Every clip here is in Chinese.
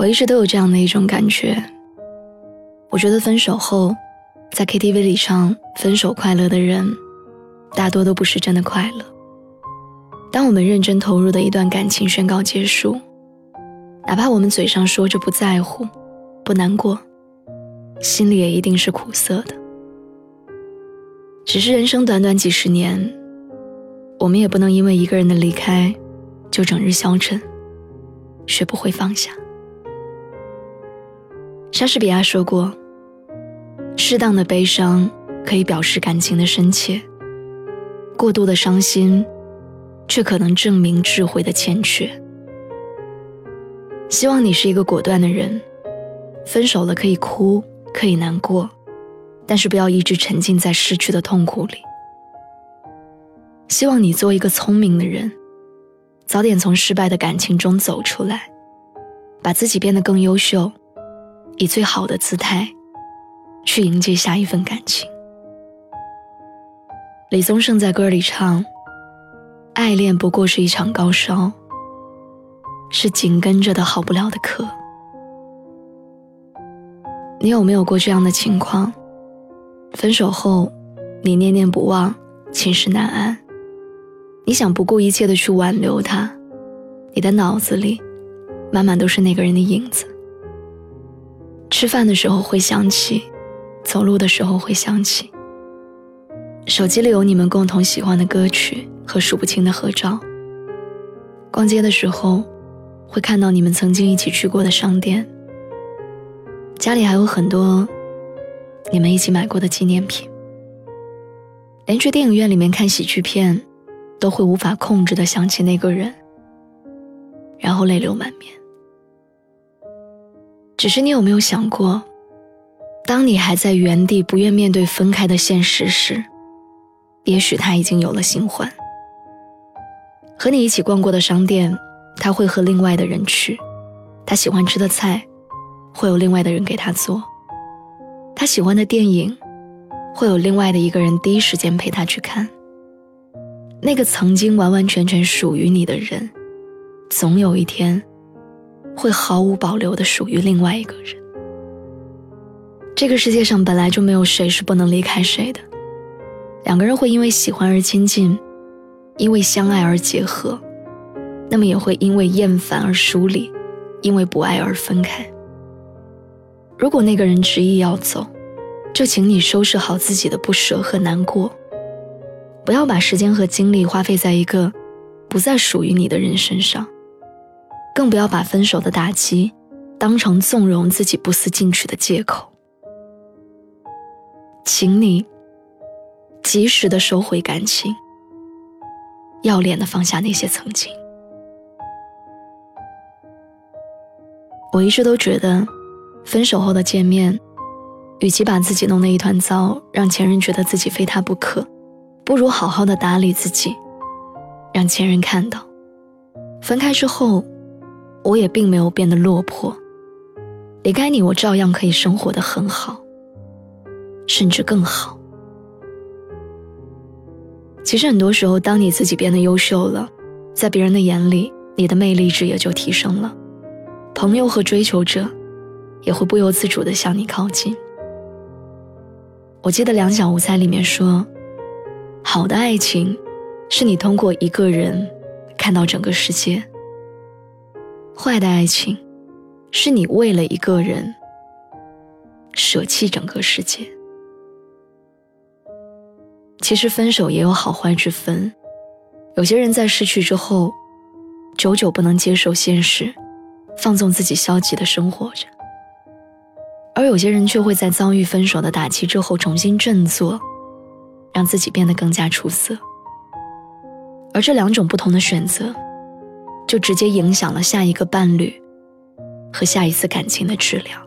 我一直都有这样的一种感觉，我觉得分手后，在 KTV 里唱《分手快乐》的人，大多都不是真的快乐。当我们认真投入的一段感情宣告结束，哪怕我们嘴上说着不在乎、不难过，心里也一定是苦涩的。只是人生短短几十年，我们也不能因为一个人的离开，就整日消沉，学不会放下。莎士比亚说过：“适当的悲伤可以表示感情的深切，过度的伤心，却可能证明智慧的欠缺。”希望你是一个果断的人，分手了可以哭，可以难过，但是不要一直沉浸在失去的痛苦里。希望你做一个聪明的人，早点从失败的感情中走出来，把自己变得更优秀。以最好的姿态，去迎接下一份感情。李宗盛在歌里唱：“爱恋不过是一场高烧，是紧跟着的好不了的课。”你有没有过这样的情况？分手后，你念念不忘，寝食难安，你想不顾一切的去挽留他，你的脑子里，满满都是那个人的影子。吃饭的时候会想起，走路的时候会想起。手机里有你们共同喜欢的歌曲和数不清的合照。逛街的时候，会看到你们曾经一起去过的商店。家里还有很多你们一起买过的纪念品。连去电影院里面看喜剧片，都会无法控制的想起那个人，然后泪流满面。只是你有没有想过，当你还在原地不愿面对分开的现实时，也许他已经有了新欢。和你一起逛过的商店，他会和另外的人去；他喜欢吃的菜，会有另外的人给他做；他喜欢的电影，会有另外的一个人第一时间陪他去看。那个曾经完完全全属于你的人，总有一天。会毫无保留的属于另外一个人。这个世界上本来就没有谁是不能离开谁的，两个人会因为喜欢而亲近，因为相爱而结合，那么也会因为厌烦而疏离，因为不爱而分开。如果那个人执意要走，就请你收拾好自己的不舍和难过，不要把时间和精力花费在一个不再属于你的人身上。更不要把分手的打击当成纵容自己不思进取的借口，请你及时的收回感情，要脸的放下那些曾经。我一直都觉得，分手后的见面，与其把自己弄得一团糟，让前任觉得自己非他不可，不如好好的打理自己，让前任看到，分开之后。我也并没有变得落魄，离开你，我照样可以生活的很好，甚至更好。其实很多时候，当你自己变得优秀了，在别人的眼里，你的魅力值也就提升了，朋友和追求者也会不由自主的向你靠近。我记得《两小无猜》里面说，好的爱情，是你通过一个人看到整个世界。坏的爱情，是你为了一个人舍弃整个世界。其实分手也有好坏之分，有些人在失去之后，久久不能接受现实，放纵自己消极的生活着；而有些人却会在遭遇分手的打击之后重新振作，让自己变得更加出色。而这两种不同的选择。就直接影响了下一个伴侣和下一次感情的质量。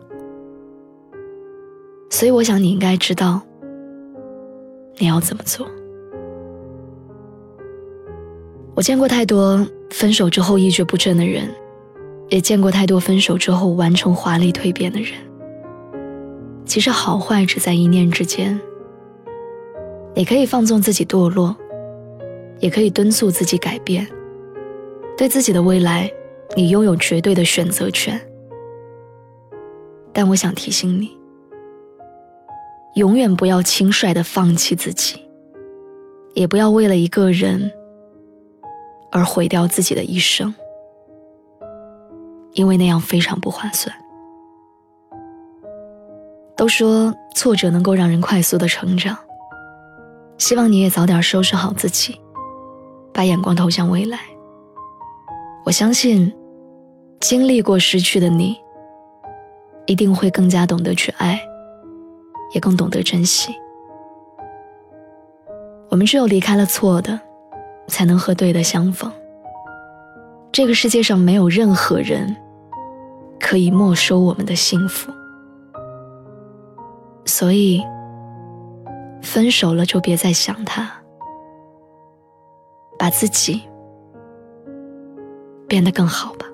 所以，我想你应该知道你要怎么做。我见过太多分手之后一蹶不振的人，也见过太多分手之后完成华丽蜕变的人。其实好坏只在一念之间。你可以放纵自己堕落，也可以敦促自己改变。对自己的未来，你拥有绝对的选择权。但我想提醒你，永远不要轻率的放弃自己，也不要为了一个人而毁掉自己的一生，因为那样非常不划算。都说挫折能够让人快速的成长。希望你也早点收拾好自己，把眼光投向未来。我相信，经历过失去的你，一定会更加懂得去爱，也更懂得珍惜。我们只有离开了错的，才能和对的相逢。这个世界上没有任何人可以没收我们的幸福，所以。分手了就别再想他，把自己变得更好吧。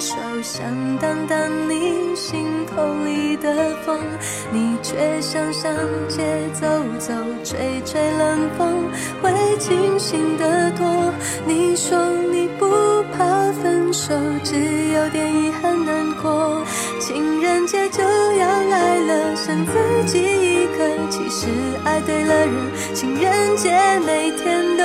手，想挡挡你心口里的风。你却想上街走走，吹吹冷风，会清醒得多。你说你不怕分手，只有点遗憾难过。情人节就要来了，剩自己一个。其实爱对了人，情人节每天都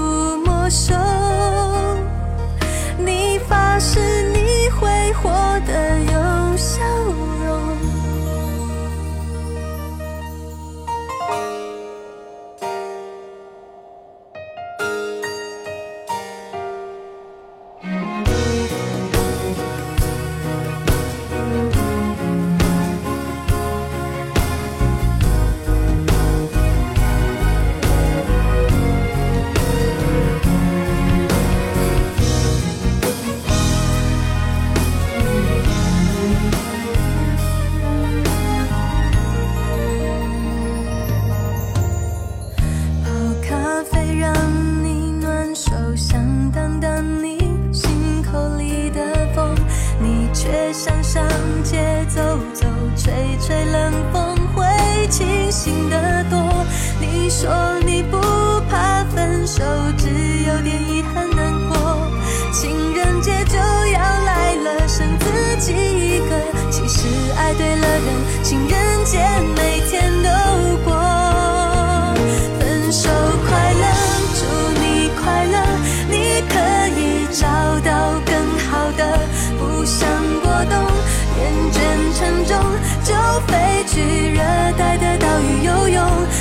没却想上街走走吹吹冷风会清醒得多。你说你不怕分手只有点遗